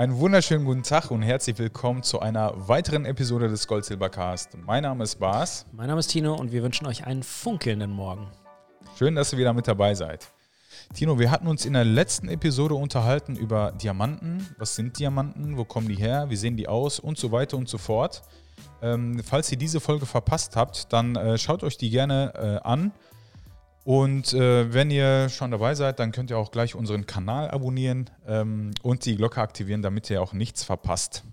Einen wunderschönen guten Tag und herzlich willkommen zu einer weiteren Episode des Gold Silber Cast. Mein Name ist Bas. Mein Name ist Tino und wir wünschen euch einen funkelnden Morgen. Schön, dass ihr wieder mit dabei seid. Tino, wir hatten uns in der letzten Episode unterhalten über Diamanten. Was sind Diamanten? Wo kommen die her? Wie sehen die aus? Und so weiter und so fort. Ähm, falls ihr diese Folge verpasst habt, dann äh, schaut euch die gerne äh, an. Und äh, wenn ihr schon dabei seid, dann könnt ihr auch gleich unseren Kanal abonnieren ähm, und die Glocke aktivieren, damit ihr auch nichts verpasst.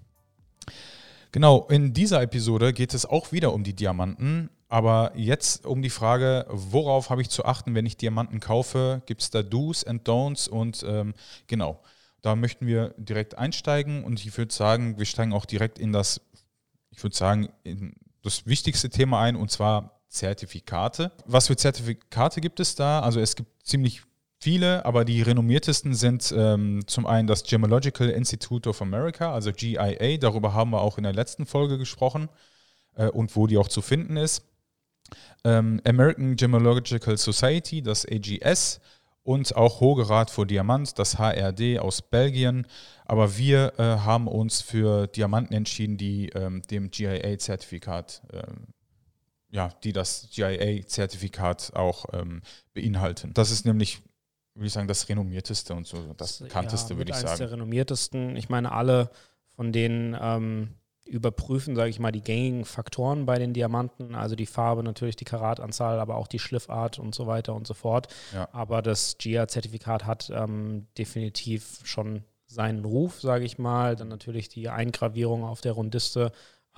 Genau, in dieser Episode geht es auch wieder um die Diamanten, aber jetzt um die Frage, worauf habe ich zu achten, wenn ich Diamanten kaufe? Gibt es da Do's and Don'ts? Und ähm, genau, da möchten wir direkt einsteigen und ich würde sagen, wir steigen auch direkt in das, ich würde sagen, in das wichtigste Thema ein und zwar Zertifikate. Was für Zertifikate gibt es da? Also es gibt ziemlich viele, aber die renommiertesten sind ähm, zum einen das Gemological Institute of America, also GIA. Darüber haben wir auch in der letzten Folge gesprochen äh, und wo die auch zu finden ist. Ähm, American Gemological Society, das AGS und auch Hohe Rat für Diamant, das HRD aus Belgien. Aber wir äh, haben uns für Diamanten entschieden, die ähm, dem GIA-Zertifikat ähm, ja, die das GIA-Zertifikat auch ähm, beinhalten. Das ist nämlich, würde ich sagen, das renommierteste und so das bekannteste, ja, würde ich sagen. der renommiertesten. Ich meine, alle von denen ähm, überprüfen, sage ich mal, die gängigen Faktoren bei den Diamanten, also die Farbe, natürlich die Karatanzahl, aber auch die Schliffart und so weiter und so fort. Ja. Aber das GIA-Zertifikat hat ähm, definitiv schon seinen Ruf, sage ich mal. Dann natürlich die Eingravierung auf der Rundiste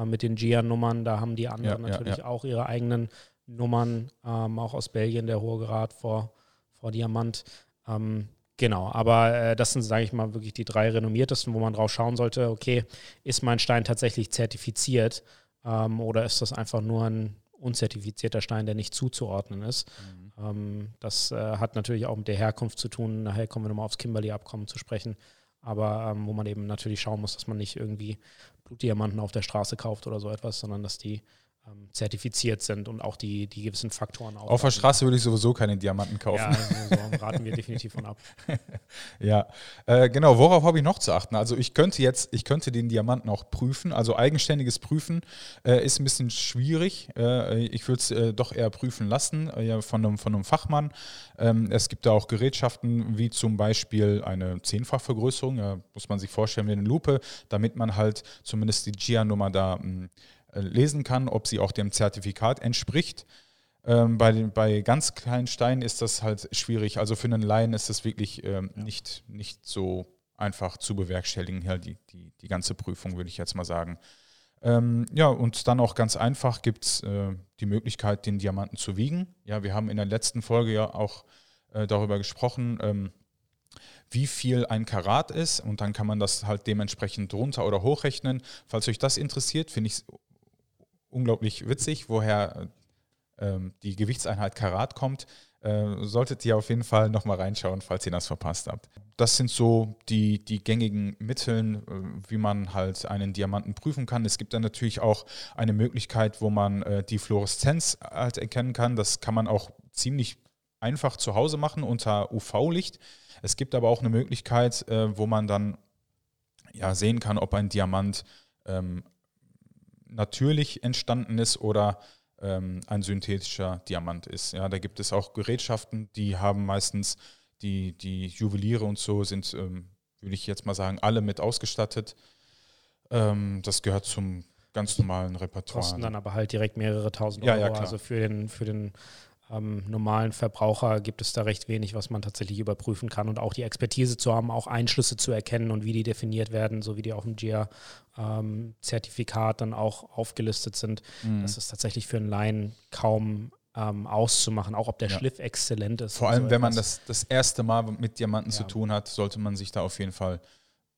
mit den GIA-Nummern. Da haben die anderen ja, natürlich ja, auch ihre eigenen Nummern, ähm, auch aus Belgien, der Hohe Grad vor, vor Diamant. Ähm, genau, aber äh, das sind, sage ich mal, wirklich die drei renommiertesten, wo man drauf schauen sollte, okay, ist mein Stein tatsächlich zertifiziert ähm, oder ist das einfach nur ein unzertifizierter Stein, der nicht zuzuordnen ist. Mhm. Ähm, das äh, hat natürlich auch mit der Herkunft zu tun. Nachher kommen wir nochmal aufs Kimberley-Abkommen zu sprechen aber ähm, wo man eben natürlich schauen muss, dass man nicht irgendwie Blutdiamanten auf der Straße kauft oder so etwas, sondern dass die ähm, zertifiziert sind und auch die, die gewissen Faktoren auch. Auf der Straße würde ich sowieso keine Diamanten kaufen. Ja, also so raten wir definitiv von ab. ja, äh, genau. Worauf habe ich noch zu achten? Also ich könnte jetzt, ich könnte den Diamanten auch prüfen. Also eigenständiges Prüfen äh, ist ein bisschen schwierig. Äh, ich würde es äh, doch eher prüfen lassen äh, von, einem, von einem Fachmann. Ähm, es gibt da auch Gerätschaften wie zum Beispiel eine Zehnfachvergrößerung. Ja, muss man sich vorstellen wie eine Lupe, damit man halt zumindest die GIA-Nummer da mh, äh, lesen kann, ob sie auch dem Zertifikat entspricht. Ähm, bei, den, bei ganz kleinen Steinen ist das halt schwierig. Also für einen Laien ist das wirklich ähm, ja. nicht, nicht so einfach zu bewerkstelligen, ja, die, die, die ganze Prüfung, würde ich jetzt mal sagen. Ähm, ja, und dann auch ganz einfach gibt es äh, die Möglichkeit, den Diamanten zu wiegen. Ja, wir haben in der letzten Folge ja auch äh, darüber gesprochen, ähm, wie viel ein Karat ist und dann kann man das halt dementsprechend runter oder hochrechnen. Falls euch das interessiert, finde ich es unglaublich witzig, woher ähm, die Gewichtseinheit Karat kommt. Äh, solltet ihr auf jeden Fall nochmal reinschauen, falls ihr das verpasst habt. Das sind so die, die gängigen Mittel, äh, wie man halt einen Diamanten prüfen kann. Es gibt dann natürlich auch eine Möglichkeit, wo man äh, die Fluoreszenz halt erkennen kann. Das kann man auch ziemlich einfach zu Hause machen unter UV-Licht. Es gibt aber auch eine Möglichkeit, äh, wo man dann ja, sehen kann, ob ein Diamant ähm, natürlich entstanden ist oder ähm, ein synthetischer Diamant ist. Ja, da gibt es auch Gerätschaften, die haben meistens die, die Juweliere und so sind, ähm, würde ich jetzt mal sagen, alle mit ausgestattet. Ähm, das gehört zum ganz normalen Repertoire. Kosten dann aber halt direkt mehrere tausend Euro. Ja, ja, also für den, für den ähm, normalen Verbraucher gibt es da recht wenig, was man tatsächlich überprüfen kann und auch die Expertise zu haben, auch Einschlüsse zu erkennen und wie die definiert werden, so wie die auf dem GIA-Zertifikat ähm, dann auch aufgelistet sind. Mhm. Das ist tatsächlich für einen Laien kaum ähm, auszumachen, auch ob der ja. Schliff exzellent ist. Vor allem, so wenn man das das erste Mal mit Diamanten ja. zu tun hat, sollte man sich da auf jeden Fall,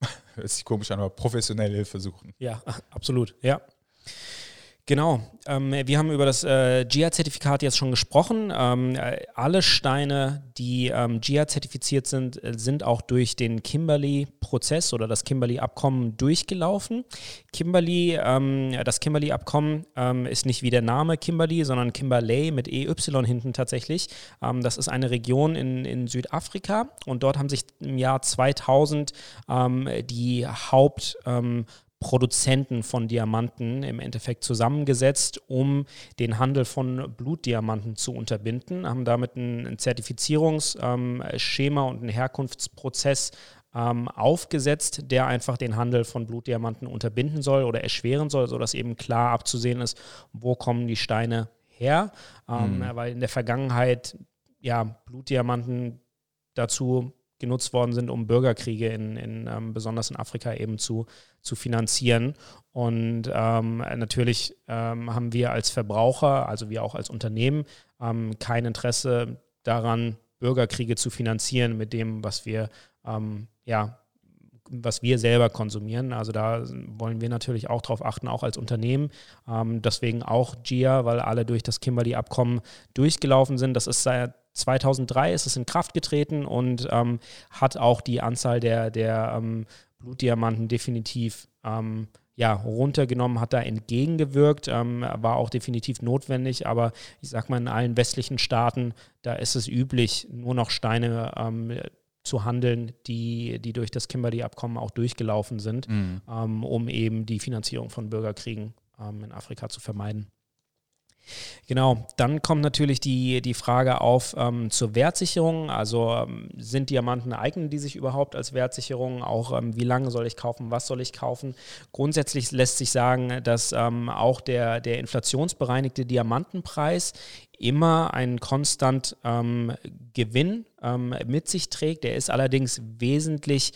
hört sich komisch an, aber professionelle Hilfe suchen. Ja, absolut, ja. Genau. Ähm, wir haben über das äh, GIA-Zertifikat jetzt schon gesprochen. Ähm, äh, alle Steine, die ähm, GIA-zertifiziert sind, äh, sind auch durch den Kimberley-Prozess oder das Kimberley-Abkommen durchgelaufen. Kimberley, ähm, das Kimberley-Abkommen ähm, ist nicht wie der Name Kimberley, sondern Kimberley mit EY hinten tatsächlich. Ähm, das ist eine Region in, in Südafrika und dort haben sich im Jahr 2000 die Haupt- Produzenten von Diamanten im Endeffekt zusammengesetzt, um den Handel von Blutdiamanten zu unterbinden, haben damit ein, Zertifizierungsschema ähm, und einen Herkunftsprozess ähm, aufgesetzt, der einfach den Handel von Blutdiamanten unterbinden soll oder erschweren soll, sodass eben klar abzusehen ist, wo kommen die Steine her, ähm, mhm. weil in der Vergangenheit ja Blutdiamanten dazu genutzt worden sind, um Bürgerkriege in, in ähm, besonders in Afrika eben zu, zu finanzieren. Und ähm, natürlich ähm, haben wir als Verbraucher, also wir auch als Unternehmen, ähm, kein Interesse daran, Bürgerkriege zu finanzieren mit dem, was wir ähm, ja was wir selber konsumieren. Also da wollen wir natürlich auch darauf achten, auch als Unternehmen. Ähm, deswegen auch GIA, weil alle durch das Kimberley-Abkommen durchgelaufen sind. Das ist seit 2003 ist es in Kraft getreten und ähm, hat auch die Anzahl der, der ähm, Blutdiamanten definitiv ähm, ja, runtergenommen, hat da entgegengewirkt, ähm, war auch definitiv notwendig, aber ich sag mal, in allen westlichen Staaten, da ist es üblich, nur noch Steine ähm, zu handeln, die, die durch das Kimberley-Abkommen auch durchgelaufen sind, mhm. Ähm, um eben die Finanzierung von Bürgerkriegen in Afrika zu vermeiden. Genau, dann kommt natürlich die, die Frage auf ähm, zur Wertsicherung. Also ähm, sind Diamanten eignen die sich überhaupt als Wertsicherung? Auch ähm, wie lange soll ich kaufen? Was soll ich kaufen? Grundsätzlich lässt sich sagen, dass ähm, auch der, der inflationsbereinigte Diamantenpreis immer einen konstant ähm, Gewinn ähm, mit sich trägt. Der ist allerdings wesentlich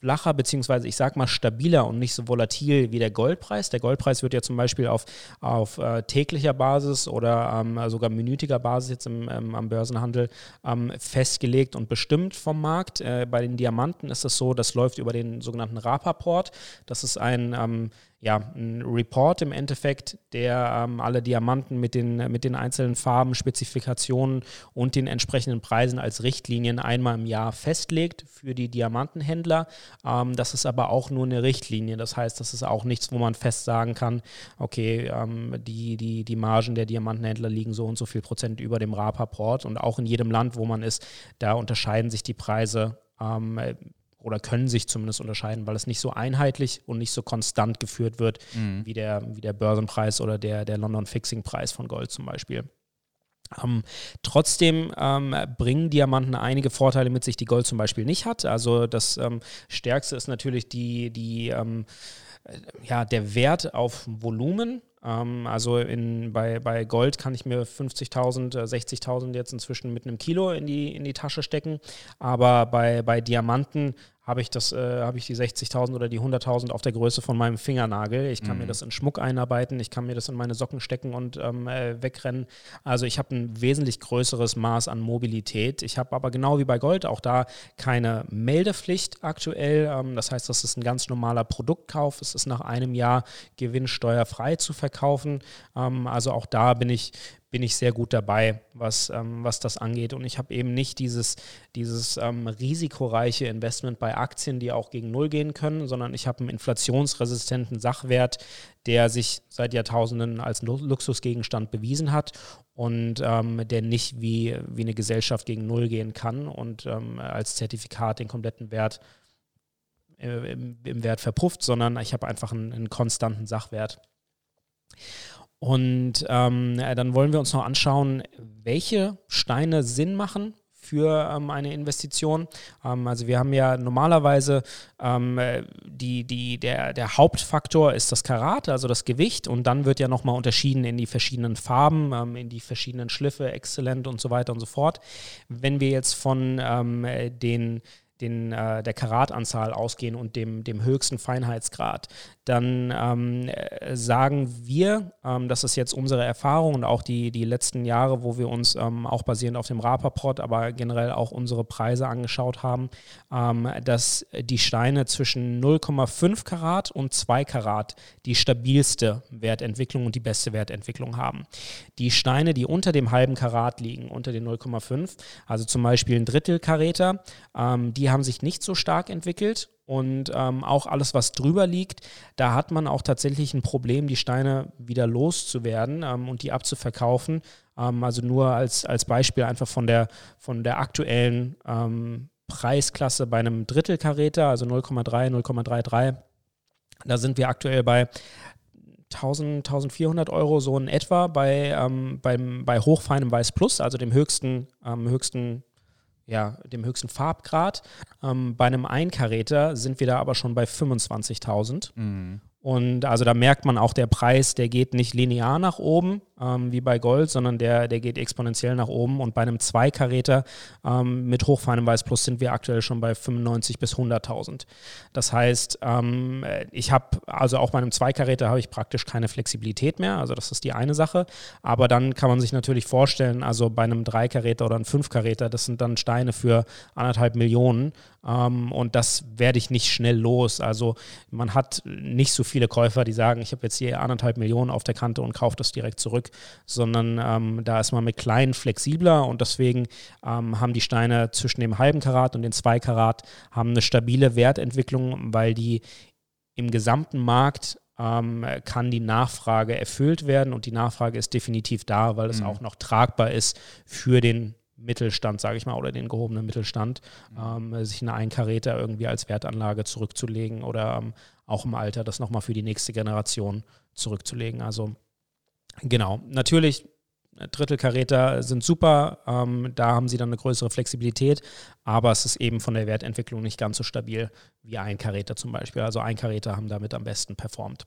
flacher, beziehungsweise ich sag mal stabiler und nicht so volatil wie der Goldpreis. Der Goldpreis wird ja zum Beispiel auf, auf äh, täglicher Basis oder ähm, sogar minütiger Basis jetzt im, ähm, am Börsenhandel ähm, festgelegt und bestimmt vom Markt. Äh, bei den Diamanten ist es so, das läuft über den sogenannten Rapaport. Das ist ein ähm, ja, ein Report im Endeffekt, der ähm, alle Diamanten mit den, mit den einzelnen Farben, Spezifikationen und den entsprechenden Preisen als Richtlinien einmal im Jahr festlegt für die Diamantenhändler. Ähm, das ist aber auch nur eine Richtlinie. Das heißt, das ist auch nichts, wo man fest sagen kann, okay, ähm, die, die, die Margen der Diamantenhändler liegen so und so viel Prozent über dem Rapaport. Und auch in jedem Land, wo man ist, da unterscheiden sich die Preise ähm, oder können sich zumindest unterscheiden, weil es nicht so einheitlich und nicht so konstant geführt wird mhm. wie, der, wie der Börsenpreis oder der, der London Fixing Preis von Gold zum Beispiel. Ähm, trotzdem ähm, bringen Diamanten einige Vorteile mit sich, die Gold zum Beispiel nicht hat. Also das ähm, Stärkste ist natürlich die, die ähm, äh, ja, der Wert auf Volumen. Ähm, also in, bei, bei Gold kann ich mir 50.000, 60.000 äh, jetzt inzwischen mit einem Kilo in die, in die Tasche stecken. Aber bei, bei Diamanten habe ich das, äh, habe ich die 60.000 oder die 100.000 auf der Größe von meinem Fingernagel. Ich kann mhm. mir das in Schmuck einarbeiten, ich kann mir das in meine Socken stecken und ähm, äh, wegrennen. Also ich habe ein wesentlich größeres Maß an Mobilität. Ich habe aber genau wie bei Gold auch da keine Meldepflicht aktuell. Ähm, das heißt, das ist ein ganz normaler Produktkauf. Es ist nach einem Jahr gewinnsteuerfrei zu verkaufen. Ähm, also auch da bin ich bin ich sehr gut dabei, was, ähm, was das angeht. Und ich habe eben nicht dieses, dieses ähm, risikoreiche Investment bei Aktien, die auch gegen Null gehen können, sondern ich habe einen inflationsresistenten Sachwert, der sich seit Jahrtausenden als Luxusgegenstand bewiesen hat und ähm, der nicht wie, wie eine Gesellschaft gegen Null gehen kann und ähm, als Zertifikat den kompletten Wert äh, im, im, Wert verpufft, sondern ich habe einfach einen, einen konstanten Sachwert. Und ähm, dann wollen wir uns noch anschauen, welche Steine Sinn machen für ähm, eine Investition. Ähm, also wir haben ja normalerweise ähm, die, die, der, der Hauptfaktor ist das Karat, also das Gewicht und dann wird ja nochmal unterschieden in die verschiedenen Farben, ähm, in die verschiedenen Schliffe, exzellent und so weiter und so fort. Wenn wir jetzt von ähm, den den, äh, der Karatanzahl ausgehen und dem, dem höchsten Feinheitsgrad, dann ähm, äh, sagen wir, ähm, das ist jetzt unsere Erfahrung und auch die, die letzten Jahre, wo wir uns ähm, auch basierend auf dem Rapaport, aber generell auch unsere Preise angeschaut haben, ähm, dass die Steine zwischen 0,5 Karat und 2 Karat die stabilste Wertentwicklung und die beste Wertentwicklung haben. Die Steine, die unter dem halben Karat liegen, unter den 0,5, also zum Beispiel ein Drittel Karäter, ähm, die haben sich nicht so stark entwickelt und ähm, auch alles, was drüber liegt, da hat man auch tatsächlich ein Problem, die Steine wieder loszuwerden ähm, und die abzuverkaufen. Ähm, also nur als, als Beispiel einfach von der, von der aktuellen ähm, Preisklasse bei einem Drittelkaräter, also 0,3, 0,33. Da sind wir aktuell bei 1000, 1400 Euro so in etwa bei, ähm, beim, bei hochfeinem Weiß Plus, also dem höchsten, ähm, höchsten ja, dem höchsten Farbgrad. Ähm, bei einem Einkaräter sind wir da aber schon bei 25.000. Mhm. Und also da merkt man auch, der Preis, der geht nicht linear nach oben, ähm, wie bei Gold, sondern der, der geht exponentiell nach oben. Und bei einem Zweikaräter ähm, mit hochfeinem Weiß Plus sind wir aktuell schon bei 95 bis 100.000. Das heißt, ähm, ich habe, also auch bei einem Zweikaräter habe ich praktisch keine Flexibilität mehr. Also das ist die eine Sache. Aber dann kann man sich natürlich vorstellen, also bei einem Dreikaräter oder einem Fünfkaräter, das sind dann Steine für anderthalb Millionen. Ähm, und das werde ich nicht schnell los. Also man hat nicht so viele Käufer, die sagen, ich habe jetzt hier anderthalb Millionen auf der Kante und kaufe das direkt zurück, sondern ähm, da ist man mit kleinen flexibler und deswegen ähm, haben die Steine zwischen dem halben Karat und den zwei Karat haben eine stabile Wertentwicklung, weil die im gesamten Markt ähm, kann die Nachfrage erfüllt werden und die Nachfrage ist definitiv da, weil es mhm. auch noch tragbar ist für den Mittelstand, sage ich mal, oder den gehobenen Mittelstand, mhm. ähm, sich eine Einkaräter irgendwie als Wertanlage zurückzulegen oder ähm, auch im Alter das nochmal für die nächste Generation zurückzulegen. Also genau, natürlich Drittelkaräter sind super, ähm, da haben sie dann eine größere Flexibilität, aber es ist eben von der Wertentwicklung nicht ganz so stabil wie Einkaräter zum Beispiel. Also Einkaräter haben damit am besten performt.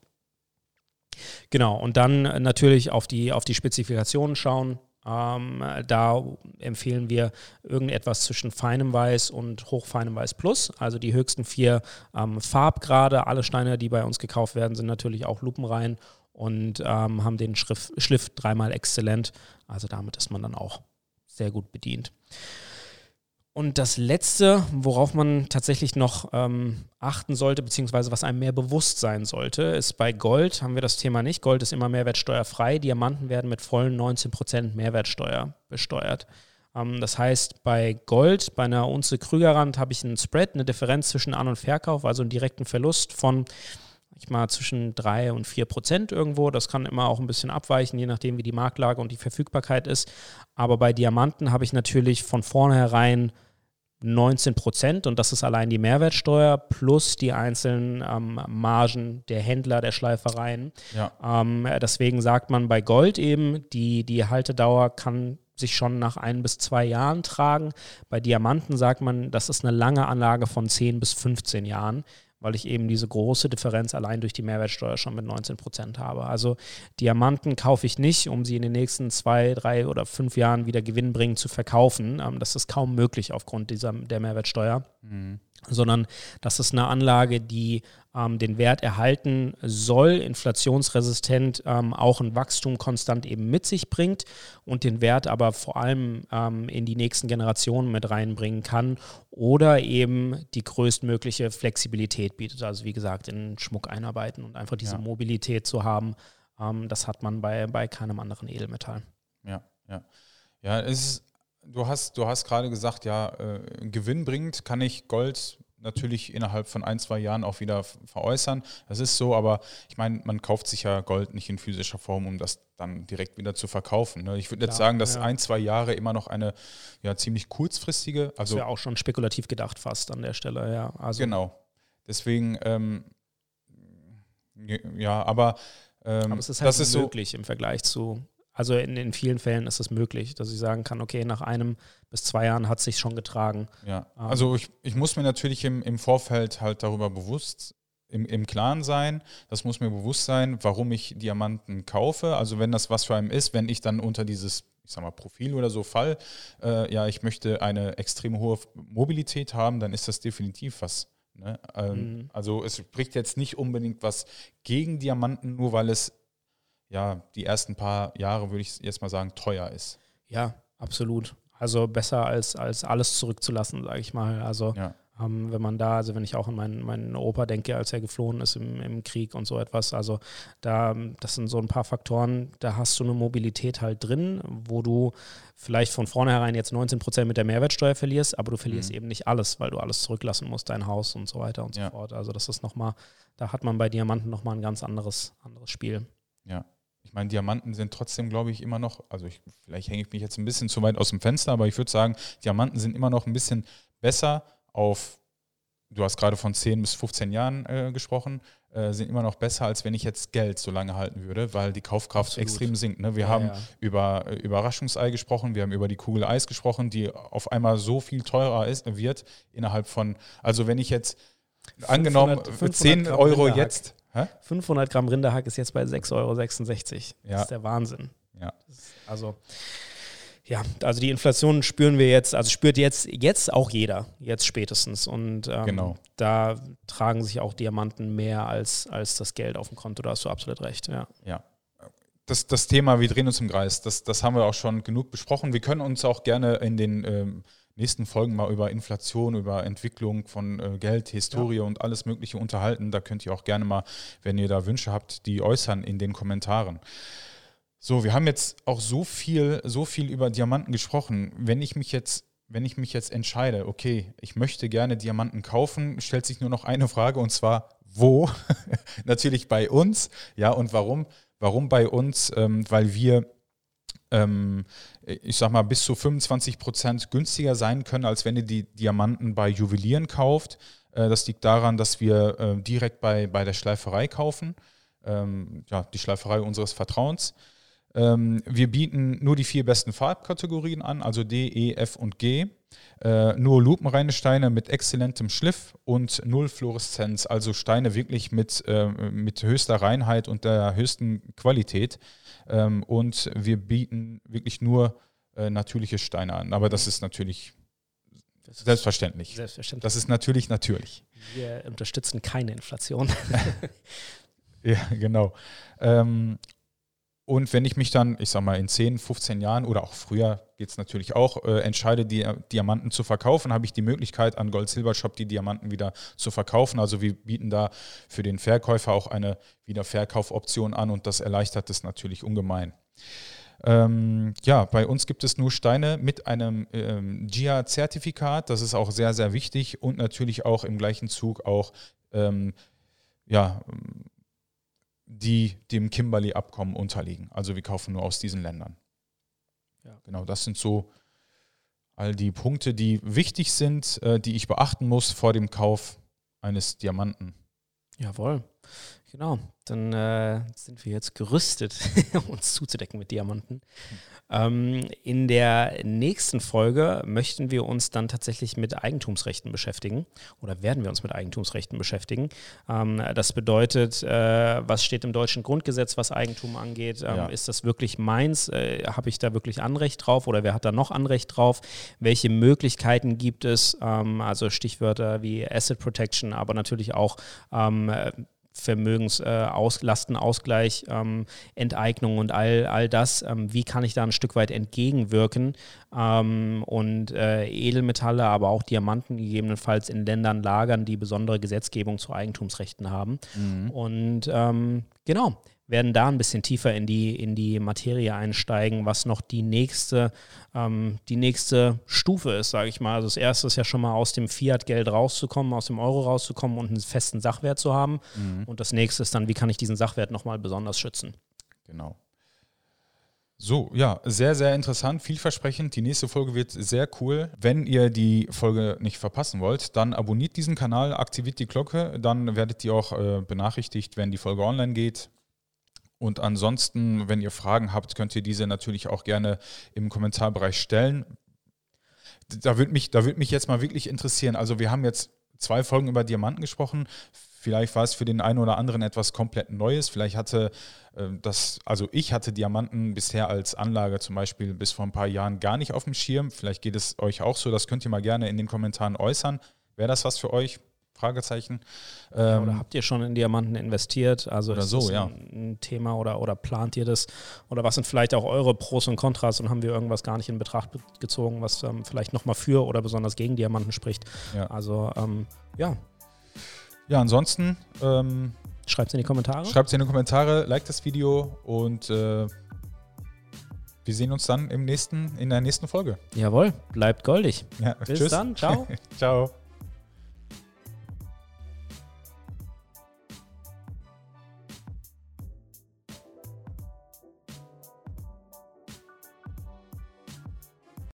Genau, und dann natürlich auf die, auf die Spezifikationen schauen. Ähm, da empfehlen wir irgendetwas zwischen feinem Weiß und hochfeinem Weiß Plus, also die höchsten vier ähm, Farbgrade. Alle Steine, die bei uns gekauft werden, sind natürlich auch lupenrein und ähm, haben den Schrift, Schliff dreimal exzellent. Also damit ist man dann auch sehr gut bedient. Und das Letzte, worauf man tatsächlich noch ähm, achten sollte, beziehungsweise was einem mehr bewusst sein sollte, ist bei Gold haben wir das Thema nicht. Gold ist immer mehrwertsteuerfrei. Diamanten werden mit vollen 19% Mehrwertsteuer besteuert. Ähm, das heißt, bei Gold, bei einer Unze Krügerrand, habe ich einen Spread, eine Differenz zwischen An- und Verkauf, also einen direkten Verlust von ich mal zwischen 3 und 4 Prozent irgendwo. Das kann immer auch ein bisschen abweichen, je nachdem, wie die Marktlage und die Verfügbarkeit ist. Aber bei Diamanten habe ich natürlich von vornherein 19 Prozent und das ist allein die Mehrwertsteuer plus die einzelnen ähm, Margen der Händler, der Schleifereien. Ja. Ähm, deswegen sagt man bei Gold eben, die, die Haltedauer kann sich schon nach ein bis zwei Jahren tragen. Bei Diamanten sagt man, das ist eine lange Anlage von 10 bis 15 Jahren weil ich eben diese große Differenz allein durch die Mehrwertsteuer schon mit 19 Prozent habe. Also Diamanten kaufe ich nicht, um sie in den nächsten zwei, drei oder fünf Jahren wieder gewinnbringend zu verkaufen. Ähm, das ist kaum möglich aufgrund dieser, der Mehrwertsteuer. Mhm sondern das ist eine Anlage, die ähm, den Wert erhalten soll, inflationsresistent ähm, auch ein Wachstum konstant eben mit sich bringt und den Wert aber vor allem ähm, in die nächsten Generationen mit reinbringen kann oder eben die größtmögliche Flexibilität bietet. Also wie gesagt, in Schmuck einarbeiten und einfach diese ja. Mobilität zu haben, ähm, das hat man bei, bei keinem anderen Edelmetall. Ja, ja. Ja, es ist du hast, du hast gerade gesagt, ja, äh, gewinnbringend kann ich Gold natürlich innerhalb von ein, zwei Jahren auch wieder veräußern. Das ist so, aber ich meine, man kauft sich ja Gold nicht in physischer Form, um das dann direkt wieder zu verkaufen. Ne? Ich würde jetzt sagen, dass ja. ein, zwei Jahre immer noch eine ja, ziemlich kurzfristige. Also das wäre auch schon spekulativ gedacht fast an der Stelle, ja. Also genau. Deswegen, ähm, ja, aber. Ähm, aber es ist halt das ist möglich so, im Vergleich zu also in, in vielen Fällen ist es möglich, dass ich sagen kann, okay, nach einem bis zwei Jahren hat es sich schon getragen. Ja, ähm. also ich, ich muss mir natürlich im, im Vorfeld halt darüber bewusst im, im Klaren sein, das muss mir bewusst sein, warum ich Diamanten kaufe. Also wenn das was für einen ist, wenn ich dann unter dieses ich sag mal, Profil oder so Fall, äh, ja, ich möchte eine extrem hohe Mobilität haben, dann ist das definitiv was. Ne? Ähm, mhm. Also es spricht jetzt nicht unbedingt was gegen Diamanten, nur weil es ja die ersten paar Jahre, würde ich jetzt mal sagen, teuer ist. Ja, absolut. Also besser als, als alles zurückzulassen, sage ich mal. Also ja. Ähm, wenn man da, also wenn ich auch an meinen, meinen Opa denke, als er geflohen ist im, im Krieg und so etwas, also da, das sind so ein paar Faktoren, da hast du eine Mobilität halt drin, wo du vielleicht von vornherein jetzt 19 Prozent mit der Mehrwertsteuer verlierst, aber du verlierst mhm. eben nicht alles, weil du alles zurücklassen musst, dein Haus und so weiter und so ja. fort. Also das ist nochmal, da hat man bei Diamanten nochmal ein ganz anderes, anderes Spiel. Ja. Ich meine, Diamanten sind trotzdem, glaube ich, immer noch, also ich, vielleicht hänge ich mich jetzt ein bisschen zu weit aus dem Fenster, aber ich würde sagen, Diamanten sind immer noch ein bisschen besser auf, du hast gerade von 10 bis 15 Jahren äh, gesprochen, äh, sind immer noch besser, als wenn ich jetzt Geld so lange halten würde, weil die Kaufkraft Absolut. extrem sinkt. Ne? Wir ja, haben ja. über äh, Überraschungsei gesprochen, wir haben über die Kugel Eis gesprochen, die auf einmal so viel teurer ist, wird innerhalb von, also wenn ich jetzt 500, angenommen 500 10 Gramm Euro jetzt. Hä? 500 Gramm Rinderhack ist jetzt bei 6,66 Euro. Ja. Das ist der Wahnsinn. Ja. Also ja, also die Inflation spüren wir jetzt, also spürt jetzt, jetzt auch jeder, jetzt spätestens. Und ähm, genau. da tragen sich auch Diamanten mehr als, als das Geld auf dem Konto, da hast du absolut recht, ja. Ja. Das, das Thema, wir drehen uns im Kreis, das, das haben wir auch schon genug besprochen. Wir können uns auch gerne in den ähm, nächsten Folgen mal über Inflation, über Entwicklung von äh, Geld, Historie ja. und alles Mögliche unterhalten. Da könnt ihr auch gerne mal, wenn ihr da Wünsche habt, die äußern in den Kommentaren. So, wir haben jetzt auch so viel, so viel über Diamanten gesprochen. Wenn ich mich jetzt, wenn ich mich jetzt entscheide, okay, ich möchte gerne Diamanten kaufen, stellt sich nur noch eine Frage und zwar, wo? Natürlich bei uns. Ja, und warum? Warum bei uns? Ähm, weil wir ähm, ich sag mal, bis zu 25 Prozent günstiger sein können, als wenn ihr die Diamanten bei Juwelieren kauft. Äh, das liegt daran, dass wir äh, direkt bei, bei der Schleiferei kaufen. Ähm, ja, die Schleiferei unseres Vertrauens. Ähm, wir bieten nur die vier besten Farbkategorien an, also D, E, F und G. Äh, nur lupenreine Steine mit exzellentem Schliff und null Fluoreszenz, also Steine wirklich mit, äh, mit höchster Reinheit und der höchsten Qualität. Ähm, und wir bieten wirklich nur äh, natürliche Steine an. Aber das ist natürlich das selbstverständlich. Selbstverständlich. Das ist natürlich natürlich. Wir unterstützen keine Inflation. ja, genau. Ähm, und wenn ich mich dann, ich sag mal, in 10, 15 Jahren oder auch früher geht es natürlich auch, äh, entscheide, die Diamanten zu verkaufen, habe ich die Möglichkeit, an Gold Silver Shop die Diamanten wieder zu verkaufen. Also wir bieten da für den Verkäufer auch eine Wiederverkaufoption an und das erleichtert es natürlich ungemein. Ähm, ja, bei uns gibt es nur Steine mit einem ähm, GIA-Zertifikat. Das ist auch sehr, sehr wichtig und natürlich auch im gleichen Zug auch ähm, ja, die dem Kimberley-Abkommen unterliegen. Also wir kaufen nur aus diesen Ländern. Ja. Genau, das sind so all die Punkte, die wichtig sind, äh, die ich beachten muss vor dem Kauf eines Diamanten. Jawohl. Genau, dann äh, sind wir jetzt gerüstet, um uns zuzudecken mit Diamanten. Ähm, in der nächsten Folge möchten wir uns dann tatsächlich mit Eigentumsrechten beschäftigen oder werden wir uns mit Eigentumsrechten beschäftigen. Ähm, das bedeutet, äh, was steht im deutschen Grundgesetz, was Eigentum angeht? Ähm, ja. Ist das wirklich meins? Äh, Habe ich da wirklich Anrecht drauf oder wer hat da noch Anrecht drauf? Welche Möglichkeiten gibt es? Ähm, also Stichwörter wie Asset Protection, aber natürlich auch ähm, Vermögenslastenausgleich, äh, ähm, Enteignung und all, all das. Ähm, wie kann ich da ein Stück weit entgegenwirken? Ähm, und äh, Edelmetalle, aber auch Diamanten gegebenenfalls in Ländern lagern, die besondere Gesetzgebung zu Eigentumsrechten haben. Mhm. Und ähm, genau, werden da ein bisschen tiefer in die, in die Materie einsteigen, was noch die nächste, ähm, die nächste Stufe ist, sage ich mal. Also das erste ist ja schon mal aus dem Fiat-Geld rauszukommen, aus dem Euro rauszukommen und einen festen Sachwert zu haben. Mhm. Und das nächste ist dann, wie kann ich diesen Sachwert nochmal besonders schützen. Genau. So, ja, sehr, sehr interessant, vielversprechend. Die nächste Folge wird sehr cool. Wenn ihr die Folge nicht verpassen wollt, dann abonniert diesen Kanal, aktiviert die Glocke, dann werdet ihr auch äh, benachrichtigt, wenn die Folge online geht. Und ansonsten, wenn ihr Fragen habt, könnt ihr diese natürlich auch gerne im Kommentarbereich stellen. Da würde mich, würd mich jetzt mal wirklich interessieren. Also wir haben jetzt zwei Folgen über Diamanten gesprochen. Vielleicht war es für den einen oder anderen etwas komplett Neues. Vielleicht hatte äh, das, also ich hatte Diamanten bisher als Anlage zum Beispiel bis vor ein paar Jahren gar nicht auf dem Schirm. Vielleicht geht es euch auch so. Das könnt ihr mal gerne in den Kommentaren äußern. Wäre das was für euch? Fragezeichen. Ähm, oder habt ihr schon in Diamanten investiert? Also oder so, ja. ein Thema oder, oder plant ihr das? Oder was sind vielleicht auch eure Pros und Kontras und haben wir irgendwas gar nicht in Betracht gezogen, was ähm, vielleicht nochmal für oder besonders gegen Diamanten spricht? Ja. Also ähm, ja. Ja, ansonsten ähm, schreibt es in die Kommentare. Schreibt es in die Kommentare, liked das Video und äh, wir sehen uns dann im nächsten, in der nächsten Folge. Jawohl, bleibt goldig. Ja, Bis tschüss. dann, ciao. ciao.